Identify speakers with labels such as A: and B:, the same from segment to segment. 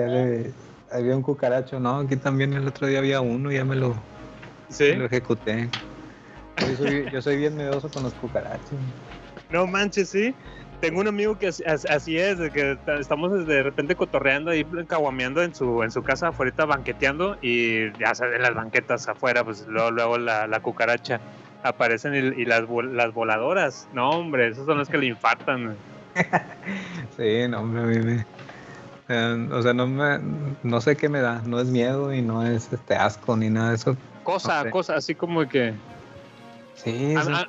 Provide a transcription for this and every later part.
A: Ya le, había un cucaracho, no, aquí también el otro día había uno, ya me lo,
B: Sí.
A: me lo ejecuté. Yo soy, yo soy bien miedoso con los cucarachos.
B: No manches, sí. Tengo un amigo que así, as- así es, que ta- estamos de repente cotorreando ahí, caguameando en su, en su casa afuera, banqueteando, y ya sabes, en las banquetas afuera, pues luego, luego la, la cucaracha aparecen y, y las, vol- las voladoras. No, hombre, esas son las que le infartan.
A: Sí, no, hombre, a mí me- eh, o sea, no me, no sé qué me da, no es miedo y no es este asco ni nada de eso.
B: Cosa,
A: Ok.
B: cosa, así como que...
A: Sí,
B: A,
A: sí.
B: a-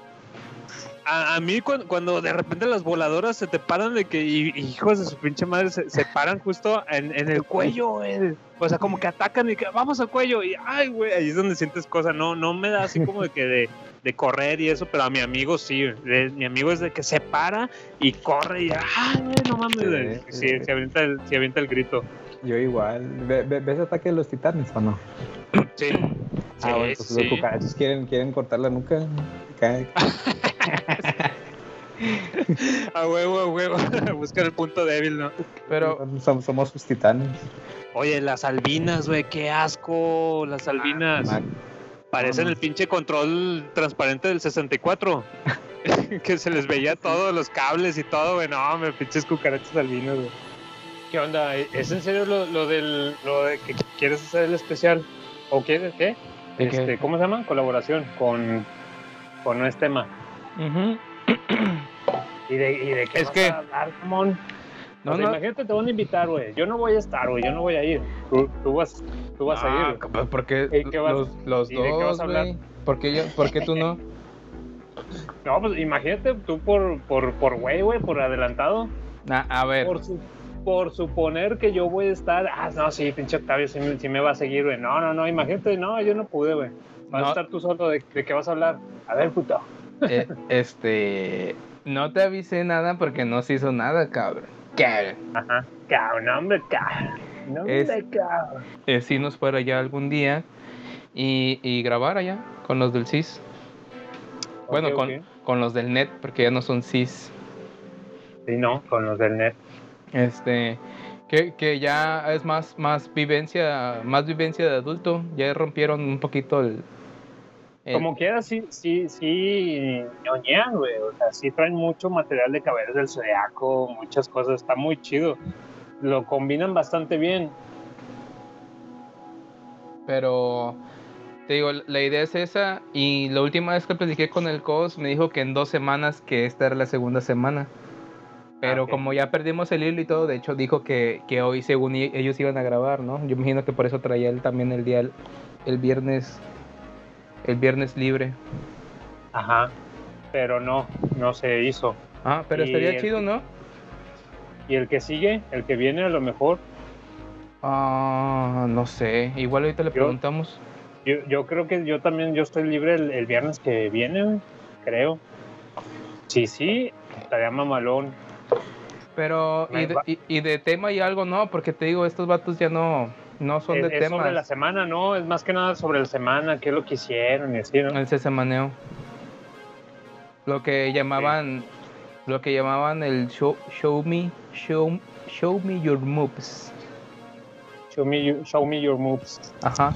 B: a- a mí cuando, cuando de repente las voladoras se te paran de que y- hijos de su pinche madre se, se paran justo en, en el cuello, güey. O sea, como que atacan y que vamos al cuello y ay, güey, ahí es donde sientes cosas. No, no me da así como de que de, de correr y eso, pero a mi amigo sí. de- mi amigo es de que se para y corre y ay, güey, no mames.
A: Sí,
B: güey. Sí,
A: sí.
B: se avienta el, se avienta el grito.
A: Yo igual. Ve- ve- ¿Ves Ataque de los Titanes o no?
B: Sí.
A: ah, bueno,
B: Sí,
A: pues
B: sí.
A: los cucarachos quieren, quieren cortar la nuca. Cae-
B: A huevo, a huevo. Buscar el punto débil, ¿no?
C: Pero,
A: Som- somos sus titanes.
B: Oye, las albinas, güey, qué asco, las albinas.
A: Ah,
B: Parecen el pinche control transparente del 64. que se les veía todos los cables y todo, güey. No, me pinches cucarachas albinos, güey. ¿Qué onda? ¿Es en serio lo, lo del lo de que quieres hacer el especial? ¿O quieres qué?
C: ¿De qué?
B: Este, ¿Cómo se llama? Colaboración con, con este tema. ¿Y de, y de qué
C: Es
B: vas
C: que-
B: a hablar, Ramón?
C: no,
B: O sea,
C: no,
B: Imagínate, te van a invitar, güey. Yo no voy a estar, güey. Yo no voy a ir. Tú, tú vas, tú vas a ir.
C: Ah,
B: güey.
C: pues, porque
B: ¿Y qué vas-
C: los, los
B: y de qué vas
C: dos,
B: a hablar?
C: güey. ¿Por qué yo? ¿Por qué tú no?
B: No, pues imagínate tú por, por, por güey, güey, por adelantado.
C: Ah, a ver,
B: Por, su- por suponer que yo voy a estar. Ah, no, sí, pinche Octavio, sí, me- sí me va a seguir, güey. No, no, no, imagínate, no, yo no pude, güey. Vas
C: No.
B: a estar tú solo, ¿de, de qué vas a hablar? A ver, puto.
C: eh, este, no te avisé nada porque no se hizo nada, cabrón. Cabrón.
B: Ajá. Cabrón, hombre, cabrón. No,
C: Es-
B: hombre, cabrón.
C: Eh, si nos fuera ya algún día y, y grabar allá con los del CIS. Bueno, con, con los del NET, porque ya no son CIS.
B: Sí, no, con los del net.
C: Este, que, que ya es más, más vivencia, más vivencia de adulto. Ya rompieron un poquito el. el-
B: Como quiera, sí, sí, sí, ñoñean, güey. O sea, sí traen mucho material de Caballeros del Zodiaco, muchas cosas. Está muy chido. Lo combinan bastante bien.
C: Pero te digo, la idea es esa. Y la última vez que platiqué con el COS me dijo que en dos semanas, que esta era la segunda semana. Pero
B: Ah,
C: como ya perdimos el hilo y todo, de hecho dijo que, que hoy según ellos iban a grabar, ¿no? Yo imagino que por eso traía él también el día, el, el viernes, el viernes libre.
B: Ajá. Pero no, no se hizo.
C: Ah, pero
B: Y
C: estaría
B: el-
C: chido, ¿no?
B: Y el que sigue, el que viene a lo mejor,
C: Ah, no sé. Igual ahorita le
B: Yo-
C: preguntamos.
B: yo, yo creo que yo también, yo estoy libre el, el viernes que viene, creo. Sí, sí, estaría mamalón.
C: Pero, y de,
B: va-
C: y, y de tema y algo, no, porque te digo, estos vatos ya no, no son
B: es,
C: de
B: es sobre la semana, ¿no? Es más que nada sobre la semana, qué es lo que hicieron y así, ¿no?
C: El semaneo. Lo que llamaban, lo que llamaban el show, show me, show, show me your moves.
B: Show me, you- show me your moves.
C: Ajá.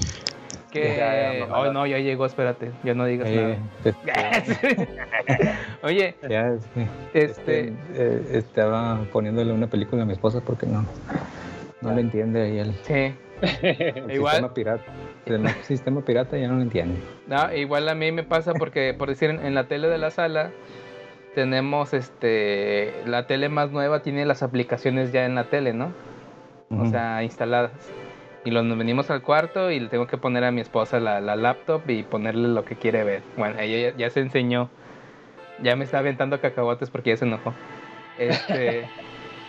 C: Que,
B: Ya,
C: oh no, ya llegó, espérate, ya no digas
A: Eh, este,
C: nada. Oye,
A: ya, este,
C: este,
A: eh, estaba poniéndole una película a mi esposa porque no, no le entiende y el,
C: sí,
A: el
C: Igual.
A: sistema pirata. El sistema pirata ya no lo entiende.
C: No, igual a mí me pasa porque, por decir, en, en la tele de la sala tenemos, este, la tele más nueva tiene las aplicaciones ya en la tele, ¿no? O
A: Ujú.
C: sea, instaladas. Y los nos venimos al cuarto y le tengo que poner a mi esposa la, la laptop y ponerle lo que quiere ver. Bueno, ella ya, ya se enseñó. Ya me está aventando cacahuates porque ya se enojó. Este,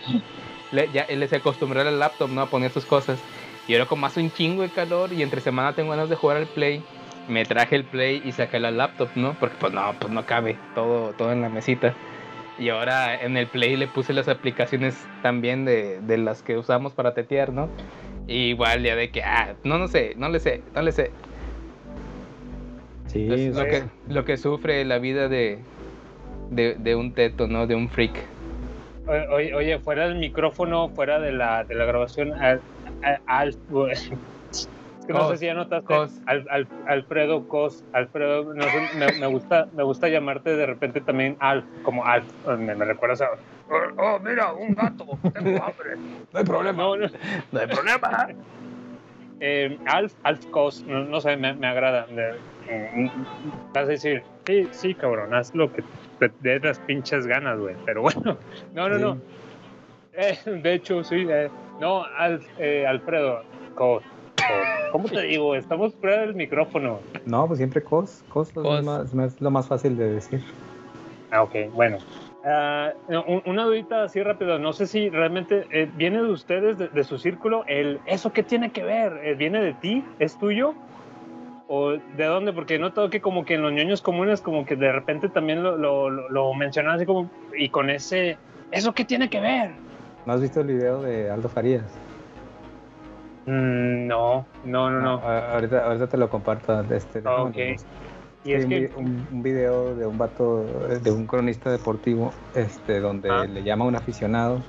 C: le, ya él se acostumbró a la laptop, ¿no? A poner sus cosas. Y ahora como hace un chingo de calor y entre semana tengo ganas de jugar al play, me traje el play y saqué la laptop, ¿no? Porque pues no, pues no cabe todo, todo en la mesita. Y ahora en el play le puse las aplicaciones también de, de las que usamos para tetear, ¿no? Y igual ya de que, ah, no, no sé, no le sé, no le sé.
A: Sí,
C: Es lo,
A: sí.
C: que, lo que sufre la vida de, de, de un teto, ¿no? De un freak.
B: Oye, oye, fuera del micrófono, fuera de la, de la grabación, ¿a- a- Alf, güey. Es que no
C: Cos,
B: sé si ya notaste.
C: Cos.
B: Al- al- Alfredo Cos. Alfredo, no sé, me, me gusta, me gusta llamarte de repente también Alf, como Alf. Me, me recuerdas a. Oh, oh, mira, un gato, tengo hambre.
A: No hay problema.
B: No, no.
C: No hay problema.
B: Eh, Alf, Alf Cos, no, no sé, me, me agrada. Me- mm, vas a decir, sí, sí, cabrón, haz lo que te dé las pinches ganas, güey. Pero bueno, no, no,
A: Sí.
B: no. Eh, de hecho, sí. eh, no, Alf, eh, Alfredo Cos. Cos. ¿Cómo te digo? Estamos fuera del micrófono.
A: No, pues siempre cos. Cos, es lo más- es lo más fácil de decir.
B: Ah, ok, bueno. Ah, no, una dudita así rápido, no sé si realmente eh, viene de ustedes, de, de su círculo, el ¿eso qué tiene que ver? Eh, ¿Viene de ti? ¿Es tuyo? ¿O de dónde? Porque no todo que como que en los ñoños comunes como que de repente también lo, lo, lo, lo mencionan así como y con ese ¿eso qué tiene que ver?
A: ¿No has visto el video de Aldo Farías?
B: Mm, no, no, no, no.
A: a- ahorita, ahorita te lo comparto. Este,
B: Ah, ok. Y es que
A: un, un video de un vato, de un cronista deportivo, este, donde
B: Ah.
A: le llama a un aficionado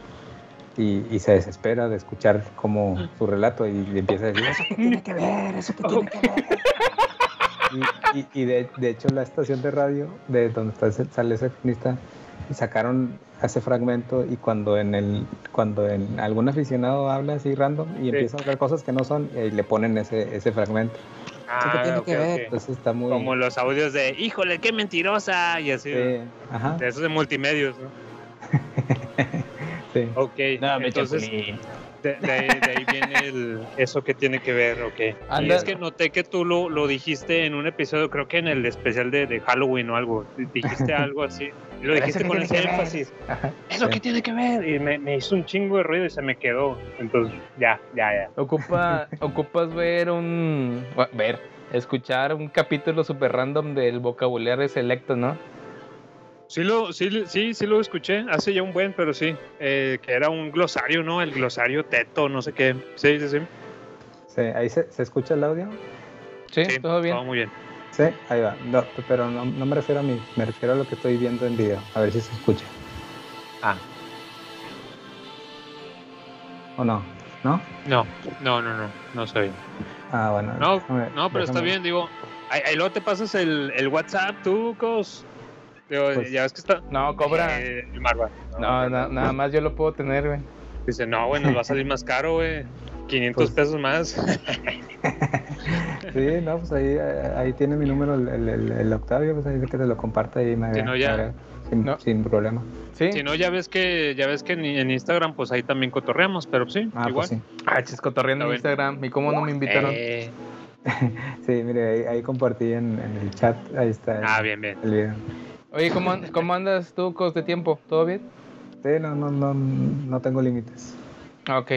A: y, y se desespera de escuchar como su relato y le empieza a decir, eso qué tiene que ver, eso qué tiene que ver. Y, y- y de, de hecho la estación de radio de donde está sale ese cronista sacaron ese fragmento y cuando en el cuando en algún aficionado habla así random y
B: Sí.
A: empieza a hablar cosas que no son y le ponen ese, ese fragmento. ¿Eso qué
B: Ah,
A: tiene
B: ok,
A: que ver? Entonces está muy...
B: como los audios de híjole, qué mentirosa y así.
A: Sí, ajá,
B: De esos de multimedios, ¿no?
A: sí.
B: Ok, entonces de, de ahí, de ahí viene el, eso que tiene que ver, ok. Y es que noté que tú lo, lo dijiste en un episodio, creo que en el especial de, de Halloween o algo, dijiste algo así, y lo dijiste con ese
A: que
B: énfasis. ¿Eso
A: sí.
B: qué tiene que ver? Y me, me hizo un chingo de ruido y se me quedó. Entonces, ya, ya, ya.
C: Ocupa, ocupas ver un. Ver, escuchar un capítulo super random del vocabulario selecto, ¿no?
B: Sí, lo, sí, sí, sí lo escuché, hace ya un buen, pero sí, eh, que era un glosario, ¿no? El glosario teto, no sé qué. Sí, sí, sí.
A: Sí, ahí se, se escucha el audio.
C: Sí,
B: Sí,
C: todo bien.
B: muy bien.
A: Sí, ahí va. No, pero no, no me refiero a mí, me refiero a lo que estoy viendo en video. A ver si se escucha.
B: Ah.
A: ¿O no? ¿No?
B: No, no, no, no, no sé bien.
A: Ah, bueno.
B: No,
A: déjame-
B: no, pero está
A: déjame-
B: bien, digo. Ahí, ahí luego te pasas el, el WhatsApp, tú, Cos. Digo,
A: Pues-
B: ya ves que está.
C: No, cobra.
B: Eh, el Marva.
C: No, na- nada más yo lo puedo tener, güey.
B: Dice, no, güey, nos va a salir más caro, güey. 500
A: Pues-
B: pesos más.
A: Sí, no, pues ahí, ahí tiene mi número el, el, el- el Octavio, pues ahí de que te lo comparta y me
B: Si no, ya-
A: me sin,
C: No.
A: sin problema.
C: Sí.
B: si no, ya ves que ya ves que en, en Instagram, pues ahí también cotorreamos, pero sí,
A: Ah,
B: igual.
A: pues sí.
C: Ah, chis, cotorreando en Instagram. ¿Y cómo no me invitaron?
B: Eh,
A: Sí, mire, ahí, ahí compartí en, en el chat, ahí está el,
B: ah, bien, bien.
A: el video.
C: Oye, ¿cómo, ¿cómo andas tú, Cos, de tiempo? ¿Todo bien?
A: Sí, no, no, no, no tengo límites.
C: Ah, Ok.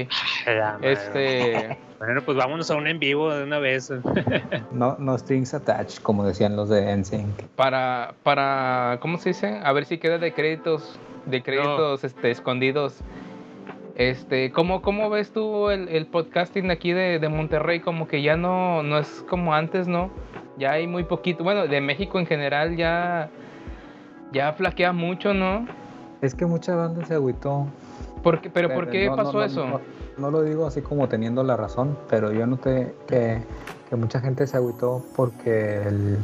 C: Este.
B: Bueno, pues vámonos a un en vivo de una vez.
A: No, no strings attached, como decían los de NSYNC.
C: Para, para, ¿cómo se dice? A ver si queda de créditos, de créditos este, escondidos. Este, ¿cómo, ¿cómo ves tú el, el podcasting aquí de, de Monterrey? Como que ya no, no es como antes, ¿no? Ya hay muy poquito. Bueno, de México en general ya, ya flaquea mucho, ¿no?
A: Es que mucha banda se agüitó.
C: ¿Por qué- ¿Pero por qué
A: No,
C: pasó
A: no,
C: eso?
A: No, no lo digo así como teniendo la razón, pero yo noté que, que mucha gente se agüitó porque el-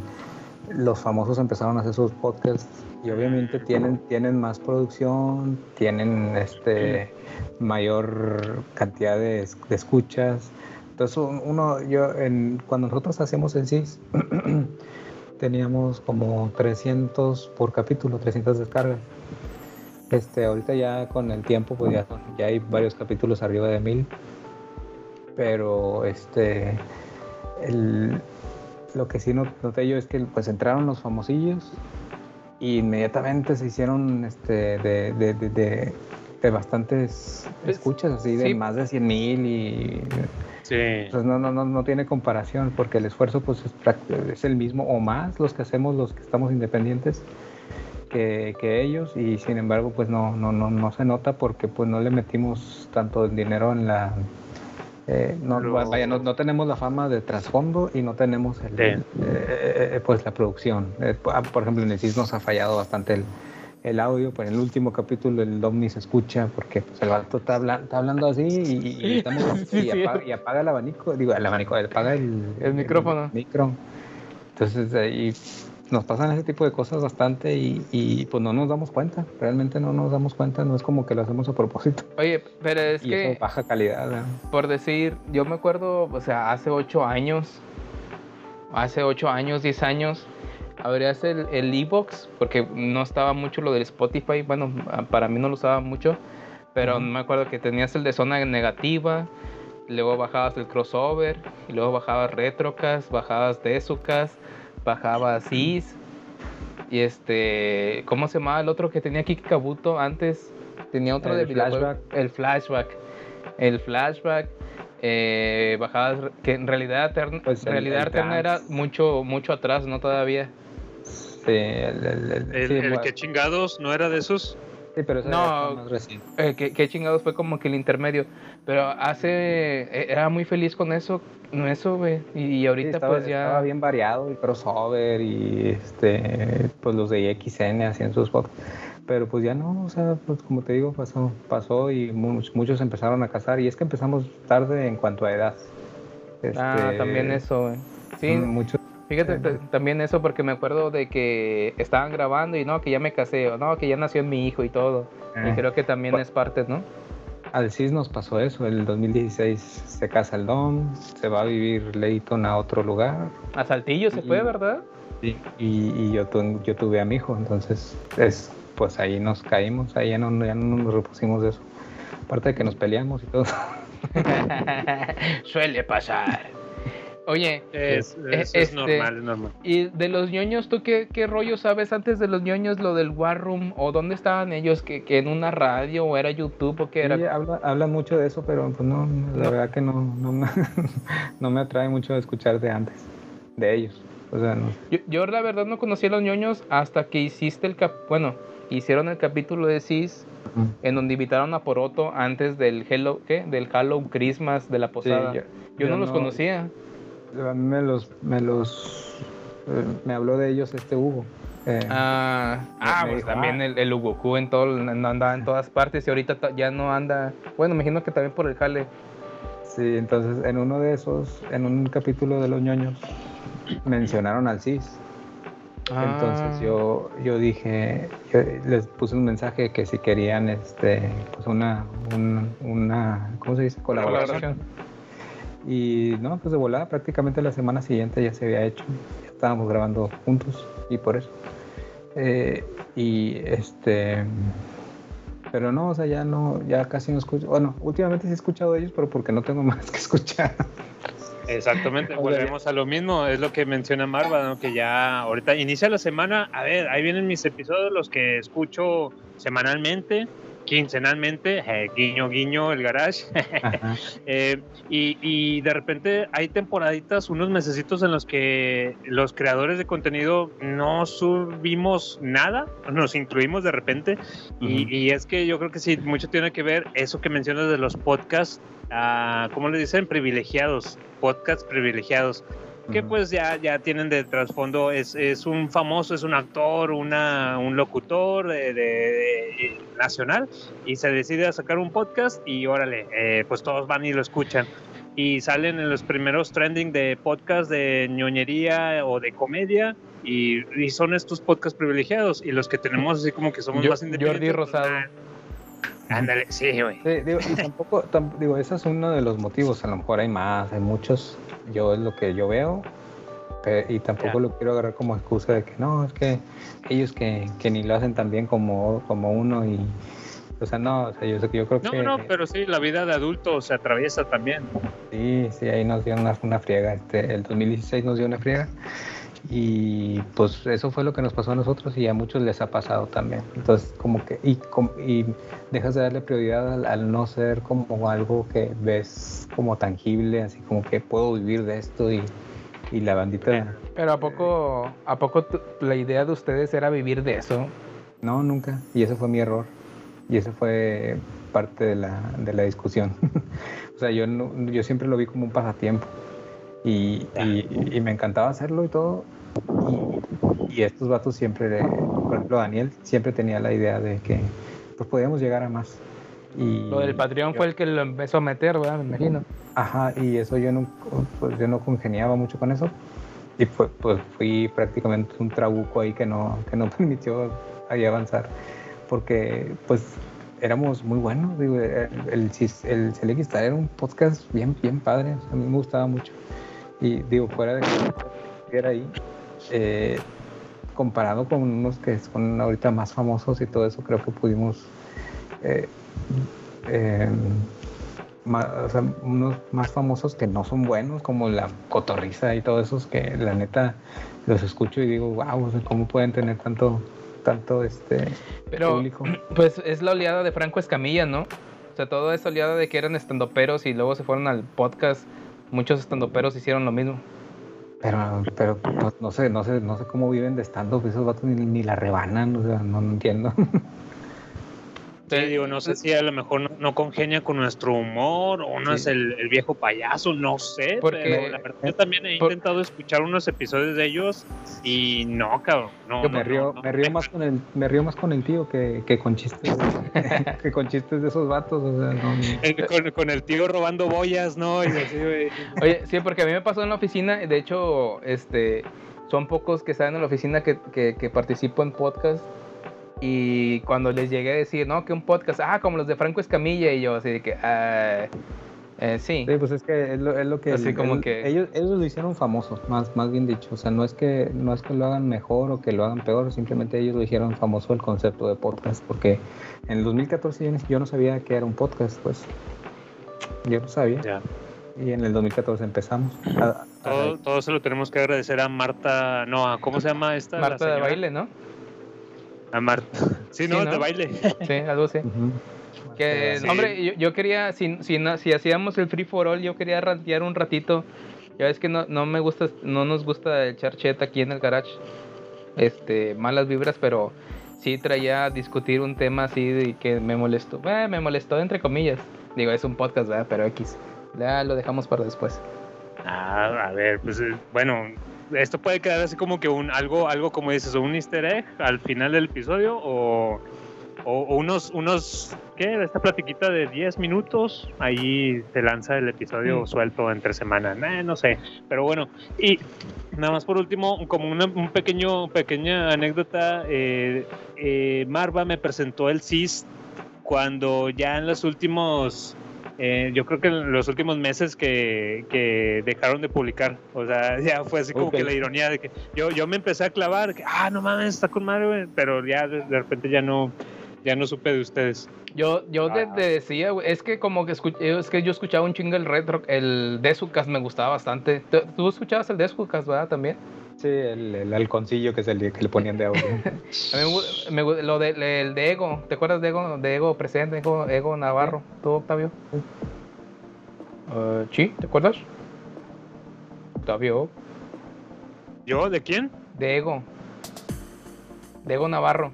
A: los famosos empezaron a hacer sus podcasts y obviamente tienen, tienen más producción, tienen este mayor cantidad de, es- de escuchas. Entonces un- uno, yo, en, cuando nosotros hacemos el CIS, teníamos como 300 por capítulo, 300 descargas. Este, ahorita ya con el tiempo, pues ya, ya hay varios capítulos arriba de mil. Pero este, el- lo que sí not- noté yo es que pues entraron los famosillos y inmediatamente se hicieron este, de- de bastantes
C: Pues,
A: escuchas, así de
C: sí.
A: más de 100 mil y
B: Sí.
A: pues no, no, no, no tiene comparación porque el esfuerzo pues es, prac- es el mismo o más los que hacemos los que estamos independientes que, que ellos y sin embargo pues no, no, no, no se nota porque pues no le metimos tanto dinero en la... eh, no,
B: Lo-
A: vaya, no, no tenemos la fama de trasfondo y no tenemos el,
B: Sí.
A: eh, eh, pues la producción. Eh, por por ejemplo en el CIS nos ha fallado bastante el, el audio, pues en el último capítulo el Dom ni se escucha porque pues, el vato está, habla- está hablando así y, y,
C: Sí,
A: y apaga, y apaga el abanico, digo, el abanico, apaga el,
C: El micrófono.
A: micro. Entonces ahí nos pasan ese tipo de cosas bastante y, y, pues no nos damos cuenta, realmente no nos damos cuenta, no es como que lo hacemos a propósito.
C: Oye, pero es
A: y
C: que...
A: eso baja calidad. ¿verdad?
C: por decir, yo me acuerdo, o sea, hace ocho años, hace ocho años, 10 años, abrías el el e-box, porque no estaba mucho lo del Spotify, bueno, para mí no lo usaba mucho, pero
A: Ujú.
C: me acuerdo que tenías el de zona negativa, luego bajabas el crossover, y luego bajabas retrocast, bajabas Desucast, bajabas Is, y este, ¿cómo se llamaba el otro que tenía Kiki Kabuto antes? Tenía otro
A: El
C: de.
A: Flashback.
C: El flashback. El flashback. Eh, bajadas que en realidad alterna,
A: Pues el-
C: realidad
A: el
C: alterna era mucho mucho atrás no todavía
A: Sí, el, el- el-
B: El,
A: sí,
B: el
A: bueno,
B: que chingados no era de esos.
A: sí, pero eso
C: No.
A: más reciente.
C: Eh, ¿qué, qué chingados fue como que el intermedio pero hace eh, era muy feliz con eso no eso güey y, y
A: Sí,
C: ahorita
A: estaba,
C: pues ya
A: estaba bien variado el crossover y este pues los de XN hacían sus fotos pero pues ya no o sea pues como te digo pasó pasó y mu- muchos empezaron a casar y es que empezamos tarde en cuanto a edad
C: ah,
A: Este,
C: también eso güey. sí
A: muchos
C: fíjate también eso porque me acuerdo de que estaban grabando y no que ya me casé o no que ya nació mi hijo y todo. Y
A: eh,
C: creo que también es parte no
A: al CIS nos pasó eso el 2016 se casa el Dom se va a vivir Leighton a otro lugar.
C: A Saltillo se
A: Y-
C: fue verdad
A: y, y yo, tu- yo tuve a mi hijo, entonces es, pues ahí nos caímos, ahí ya no, ya no nos repusimos de eso. Aparte de que nos peleamos y todo.
C: Suele pasar. Oye,
B: Es,
C: Eh,
B: es, es
C: este-
B: normal, es normal.
C: ¿y de los ñoños tú qué, qué rollo sabes antes de los ñoños lo del War Room? ¿O dónde estaban ellos? ¿Que, que en una radio o era YouTube o qué era?
A: Sí, habla, habla mucho de eso, pero pues no, la
C: No.
A: verdad que no, no, me, no me atrae mucho escuchar de antes, de ellos. O sea, no.
C: Yo, yo la verdad no conocí a los ñoños hasta que hiciste el cap... Bueno, hicieron el capítulo de CIS en donde invitaron a Poroto antes del Hello, ¿qué? Del Halloween Christmas de la posada.
A: Sí,
C: yo, no los conocía.
A: A mí me los, me los, eh, me habló de ellos este Hugo. eh,
C: Ah, ah, pues
A: dijo,
C: también
A: ah.
C: el, el Ugoku en todo, andaba en todas partes y ahorita ta- ya no anda. Bueno, me imagino que también por el jale.
A: Sí, entonces en uno de esos, en un capítulo de Los ñoños, mencionaron al CIS. Entonces
C: Ah.
A: yo, yo dije, yo les puse un mensaje que si querían este, pues una, un- una, ¿cómo se dice? Colaboración.
C: Colaboración.
A: Y no, pues de volada, prácticamente la semana siguiente ya se había hecho. Ya estábamos grabando juntos y por eso. Eh, y este, pero no, o sea, ya no, ya casi no escucho. Bueno, últimamente sí he escuchado de ellos, pero porque no tengo más que escuchar.
B: Exactamente, volvemos a lo mismo, es lo que menciona Marva, ¿no? que ya ahorita inicia la semana, a ver, ahí vienen mis episodios, los que escucho semanalmente, quincenalmente, eh, guiño, guiño, el garage. Eh, y, y de repente hay temporaditas, unos mesecitos en los que los creadores de contenido no subimos nada, nos incluimos de repente, y, es que yo creo que sí, mucho tiene que ver eso que mencionas de los podcasts, ah, ¿cómo le dicen? Privilegiados, podcasts privilegiados, que pues ya, ya tienen de trasfondo, es, es un famoso, es un actor, una, un locutor de, de- de- nacional, y se decide a sacar un podcast y órale, eh, pues todos van y lo escuchan. Y salen en los primeros trending de podcast de ñoñería o de comedia. Y, y son estos podcasts privilegiados. Y los que tenemos así como que somos
C: Yo-
B: más independientes.
C: Jordi Rosado.
B: ah, Ándale, sí, güey.
A: Sí, digo, y tampoco, tam- digo, ese es uno de los motivos, a lo mejor hay más, hay muchos, yo es lo que yo veo, pe- y tampoco
B: Ya.
A: lo quiero agarrar como excusa de que no, es que ellos que, que ni lo hacen tan bien como, como uno, y, o sea, no, o sea, yo, yo creo
B: No,
A: que
B: no, pero sí, la vida de adulto se atraviesa también.
A: sí, sí, ahí nos dio una, una friega, este, el 2016 nos dio una friega, y pues eso fue lo que nos pasó a nosotros y a muchos les ha pasado también. Entonces, como que, y, y dejas de darle prioridad al, al no ser como algo que ves como tangible, así como que puedo vivir de esto y, y la bandita.
C: Pero a poco, a poco tu- la idea de ustedes era vivir de eso.
A: No, nunca. Y ese fue mi error. Y ese fue parte de la, de la discusión. o sea, yo, no- yo siempre lo vi como un pasatiempo. Y, y- y me encantaba hacerlo y todo. Y, y estos vatos siempre por ejemplo, Daniel siempre tenía la idea de que pues podíamos llegar a más. Y
C: Lo del Patreon fue el que lo empezó a meter, ¿verdad? Me imagino.
A: Ajá, y eso yo no, pues yo no congeniaba mucho con eso. Y pues, pues fui prácticamente un trabuco ahí que no, que no permitió ahí avanzar. Porque pues éramos muy buenos. Digo, el, el, el Star era un podcast bien, bien padre. A mí me gustaba mucho. Y digo, fuera de que era ahí, eh, comparado con unos que son ahorita más famosos y todo eso, creo que pudimos eh, eh, más, o sea, unos más famosos que no son buenos, como la cotorriza y todos esos que la neta los escucho y digo, wow, o sea, ¿cómo pueden tener tanto, tanto este
C: Pero,
A: público?
C: Pues es la oleada de Franco Escamilla, ¿no? O sea, toda esa oleada de que eran estandoperos y luego se fueron al podcast. Muchos estandoperos hicieron lo mismo.
A: Pero, pero no, no sé, no sé, no sé cómo viven de stand-up, esos vatos ni, ni la rebanan, o sea, no, no entiendo.
B: Sí, digo, no sé si a lo mejor no, no congenia con nuestro humor o no
A: Sí.
B: es el, el viejo payaso, no sé.
C: Porque-
B: pero la verdad, yo también he
C: por-
B: intentado escuchar unos episodios de ellos y no, cabrón. No,
A: Yo
B: no,
A: me río,
B: no,
A: me río más con el, me río más con el tío que, que con chistes, que con chistes de esos vatos, o sea, no,
B: Eh, Con, con el tío robando boyas, ¿no? Y así.
C: Oye, sí, porque a mí me pasó en la oficina, de hecho, este, son pocos que están en la oficina que, que, que participo en podcast. Y cuando les llegué a decir, no, que un podcast, ah, como los de Franco Escamilla, y yo así de que, ah, eh, sí.
A: Sí, pues es que es lo, es lo que,
C: Así como
A: el-
C: que-
A: ellos, ellos lo hicieron famoso, más, más bien dicho. O sea, no es que no es que lo hagan mejor o que lo hagan peor, simplemente ellos lo hicieron famoso el concepto de podcast, porque en el 2014 yo, no sabía que era un podcast, pues. Yo no sabía.
B: Ya.
A: Y en el 2014 empezamos. A- a-
B: Todo, todo se lo tenemos que agradecer a Marta, no, a ¿cómo se llama esta? la
C: Marta de baile, ¿no?
B: A Marta. Sí, no,
C: Sí, ¿no?
B: de baile.
C: Sí, algo así. Que,
B: Sí.
C: hombre, yo, yo quería, si, si, no- si hacíamos el free for all, yo quería rantear un ratito. Ya ves que no, no me gusta, no nos gusta echar chet aquí en el garage. Este, malas vibras, pero sí traía a discutir un tema así de que me molestó. Eh, me molestó entre comillas. Digo, es un podcast, ¿verdad? Pero X. Ya lo dejamos para después.
B: Ah, a ver, pues eh, bueno, esto puede quedar así como que un algo, algo como dices, un easter egg al final del episodio o, o, o unos, unos, ¿qué? Esta platiquita de 10 minutos, ahí se lanza el episodio
C: Mm.
B: suelto entre semana, no sé, pero bueno, y nada más por último, como una un pequeño, pequeña anécdota, eh, eh, Marva me presentó el CIS cuando ya en los últimos eh, yo creo que en los últimos meses que, que dejaron de publicar, o sea, ya fue así como que la ironía de que yo, yo me empecé a clavar, que, ah, no mames, está con madre, güey", pero ya de, de repente ya no, ya no supe de ustedes.
C: Yo, yo te,
A: Ah.
C: te decía, güey, es que como que escuché, es que yo escuchaba un chingo el retro, el Desucast me gustaba bastante. ¿Tú- ¿Tú escuchabas el Desucast, verdad? También.
A: Sí, el, el halconcillo que, es el que le ponían de audio.
C: A mí me lo de, el de Ego, ¿te acuerdas de Ego, de Ego presente, Ego, Ego Navarro? ¿Tú, Octavio? Eh, sí, ¿te acuerdas? Octavio,
B: ¿Yo? ¿De quién?
C: de Ego. De Ego Navarro.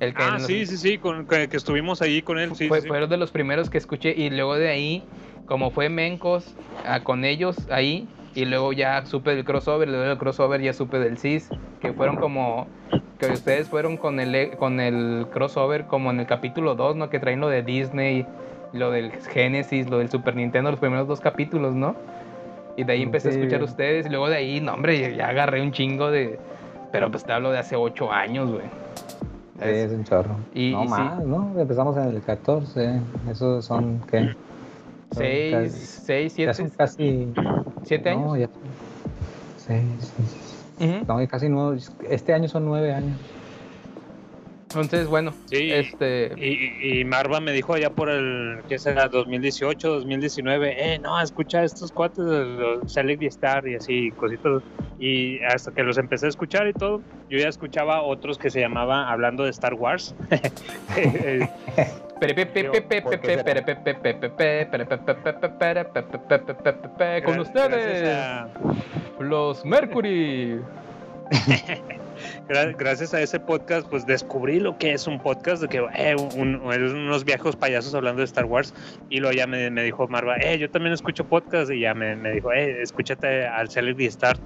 C: El que
B: Ah, sí, sí, sí, con, que, que estuvimos ahí con él, sí,
C: fue,
B: sí,
C: fueron de los primeros que escuché y luego de ahí, como fue Mencos ah, con ellos ahí, y luego ya supe del crossover, luego del crossover ya supe del CIS, que fueron como, que ustedes fueron con el, con el crossover como en el capítulo 2, ¿no? Que traen lo de Disney, lo del Genesis, lo del Super Nintendo, los primeros dos capítulos, ¿no? Y de ahí empecé a
A: Sí.
C: escuchar a ustedes, y luego de ahí, no hombre, ya agarré un chingo de... Pero pues te hablo de hace ocho años, güey.
A: Sí, es un chorro.
C: Y-
A: no
C: y sí.
A: más, ¿no? Empezamos en el 14. Esos son, ¿qué? Son
C: Seis,
A: casi-
C: seis,
A: Ya
C: siete,
A: son casi.
C: siete años.
A: No, ya. Seis, seis.
C: Ujú.
A: No, casi nueve. Este año son nueve años.
C: Entonces, bueno,
B: Sí,
C: este,
B: Y, y Marva me dijo allá por el, ¿qué será? 2018, 2019, eh, no, escucha estos cuates, los Select y Star y así, cositas. Y hasta que los empecé a escuchar y todo, yo ya escuchaba otros que se llamaban, hablando de Star Wars. Eh,
C: con ustedes,
B: a-
C: los Mercury.
B: gra- gracias a ese podcast, pues descubrí lo que es un podcast, de que eh, un- un- unos viejos payasos hablando de Star Wars. Y luego ya me, me dijo Marva, eh, yo también escucho podcast. Y ya me, me dijo, eh, escúchate al Celebrity Start.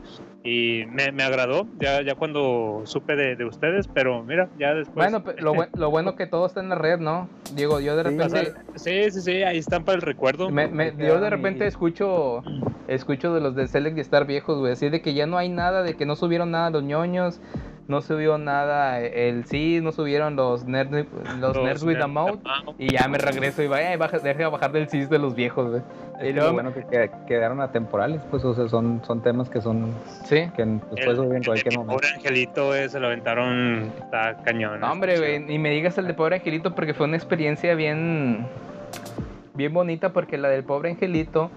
B: Y me, me agradó ya, ya cuando supe de, de ustedes, pero mira, ya después.
C: Bueno, lo, lo bueno que todo está en la red, ¿no? Digo, yo de repente...
B: sí, sí, sí, ahí están para el recuerdo.
C: Me- me- yo de repente
A: y-
C: escucho escucho de los de Select y Star viejos, güey, así de que ya no hay nada, de que no subieron nada los ñoños, no subió nada el sí, no subieron los Nerds, los nerds with a Mouth, y ya me regreso y va, eh, baja, deja bajar del CIS de los viejos, güey. Y luego
A: bueno que qued- quedaron atemporales, pues, o sea, son, son temas que son,
C: Sí.
A: que después subir en cualquier momento.
B: pobre angelito eh, se lo aventaron, está cañón.
C: No, hombre, güey, ni me digas el de Pobre Angelito porque fue una experiencia bien bien bonita porque la del Pobre Angelito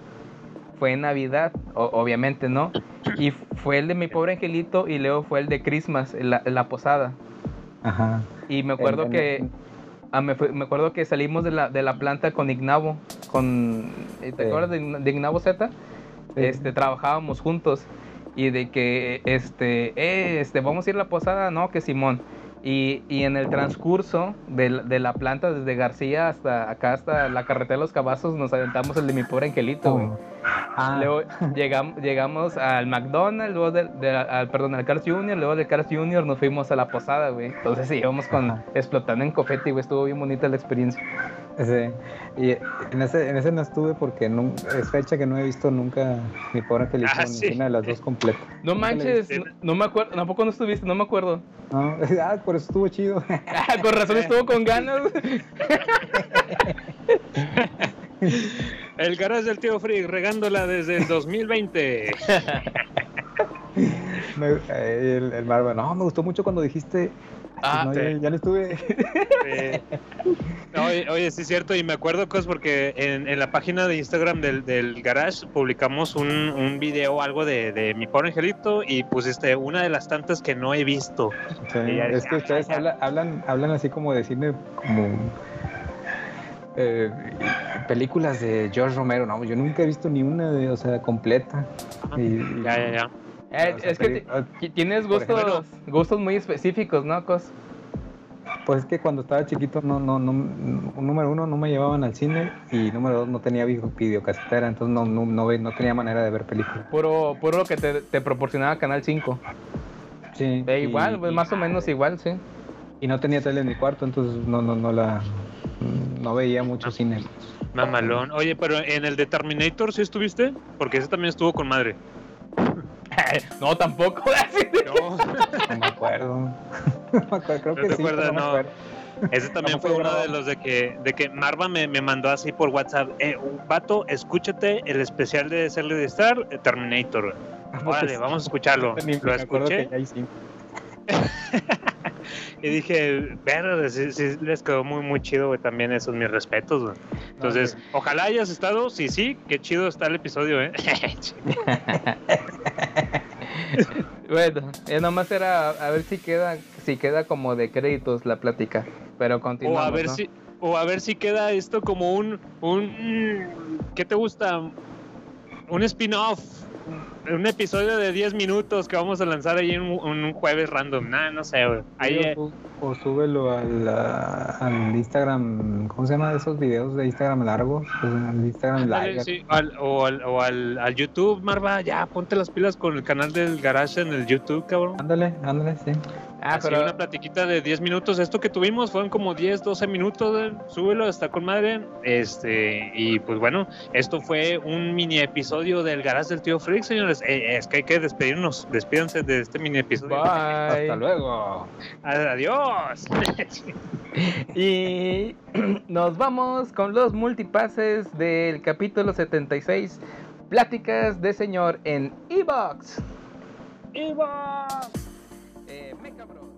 C: fue en Navidad, o- obviamente, ¿no? Y fue el de mi Pobre Angelito y luego fue el de Christmas, la, la posada.
A: Ajá.
C: Y me acuerdo que ah, me, fue- me acuerdo que salimos de la, de la planta con Ignavo, con ¿te
A: Sí.
C: acuerdas de, de Ignavo Z?
A: Sí.
C: Este trabajábamos juntos y de que este eh, este vamos a ir a la posada, no, que Simón. Y, y en el transcurso de, la- de la planta desde García hasta acá hasta la carretera de los Cabazos nos aventamos el de mi pobre angelito, güey.
A: Ah,
C: Luego llegamos, llegamos al McDonald's, luego del, de- al, perdón, al Cars Junior, luego del Cars Junior nos fuimos a la posada, güey. Entonces sí, íbamos con
A: Ajá.
C: explotando en confeti, güey. Estuvo bien bonita la experiencia.
A: Sí. Y en ese, en ese no estuve porque nun- es fecha que no he visto nunca mi pobre angelito,
B: Ah, sí.
A: ninguna de las dos completa.
C: No manches, no, no me acuerdo, tampoco no estuviste, no me acuerdo.
A: No, ah, por eso estuvo chido.
C: Ah, con razón estuvo con ganas.
B: El garage del tío Freak regándola desde el 2020.
A: Me- eh, el, el Marvel, no, me gustó mucho cuando dijiste.
C: Ah,
A: no, ya, ya no estuve.
B: Oye, oye, sí es cierto, y me acuerdo cosas porque en, en la página de Instagram del, del Garage publicamos un, un video, algo de, de mi pobre angelito, y pusiste una de las tantas que no he visto.
A: Sí, es que ustedes hablan, hablan así como de cine, como eh, películas de George Romero. No, yo nunca he visto ni una de, o sea, completa. Y-
B: Ya, ya, ya.
C: Eh,
A: o sea,
C: es que
A: ah,
C: ti- tienes gustos,
B: ejemplo-
C: gustos muy específicos, ¿no, Cos?
A: Pues es que cuando estaba chiquito, no, no, no, número uno, no me llevaban al cine y número dos, no tenía video- videocasetera, entonces no, no, no, ve- no tenía manera de ver películas.
C: Puro, puro lo que te, te proporcionaba Canal 5.
A: Sí. Y-
C: igual, pues,
A: y-
C: más o menos igual, sí.
A: Y no tenía tele en mi cuarto, entonces no, no, no la, no veía mucho cine.
B: Mamalón. Oye, pero en el de Terminator, ¿sí estuviste? Porque ese también estuvo con madre.
C: no, tampoco.
B: No,
A: No me acuerdo. No me acuerdo, creo
B: ¿No
A: que
B: te
A: sí,
B: acuerdas?
A: no me
B: ese también
A: ¿Cómo
B: fue uno de los de que, de que Marva me, me mandó así por WhatsApp. Eh, vato, escúchate el especial de Serle de Star, eh, Terminator. Órale, vamos a escucharlo. Lo escuché. Y dije, verga, sí, sí, les quedó muy, muy chido, güey. También esos mis respetos, güey. Entonces, ojalá hayas estado. Sí, sí, qué chido está el episodio, ¿eh?
C: bueno, eh, nomás era a ver si queda, si queda como de créditos la plática. Pero
B: o
C: continuamos.
B: a ver
C: ¿no?
B: si o a ver si queda esto como un un ¿qué te gusta? Un spin-off, un episodio de 10 minutos que vamos a lanzar ahí en un, en un jueves random. Nah, no sé, güey. Ahí eh,
A: O, o súbelo al, al Instagram, ¿cómo se llama esos videos de Instagram largos? Pues, al Instagram live.
B: sí, al- o al, o al, al YouTube, Marva, ya ponte las pilas con el canal del Garage en el YouTube, cabrón.
A: Ándale, ándale, sí.
C: Ah,
B: Así
C: pero
B: una platiquita de 10 minutos. Esto que tuvimos fueron como 10, 12 minutos. güey. Súbelo, está con madre. Este, y pues bueno, esto fue un mini episodio del Garage del Tío Freak, señores. Eh, es que hay que despedirnos. Despídanse de este mini episodio.
C: bye.
A: Hasta luego.
B: Adiós.
C: Y nos vamos con los multipases del capítulo 76. Pláticas de señor en Evox.
B: va.
C: Eh, Mecha Bros.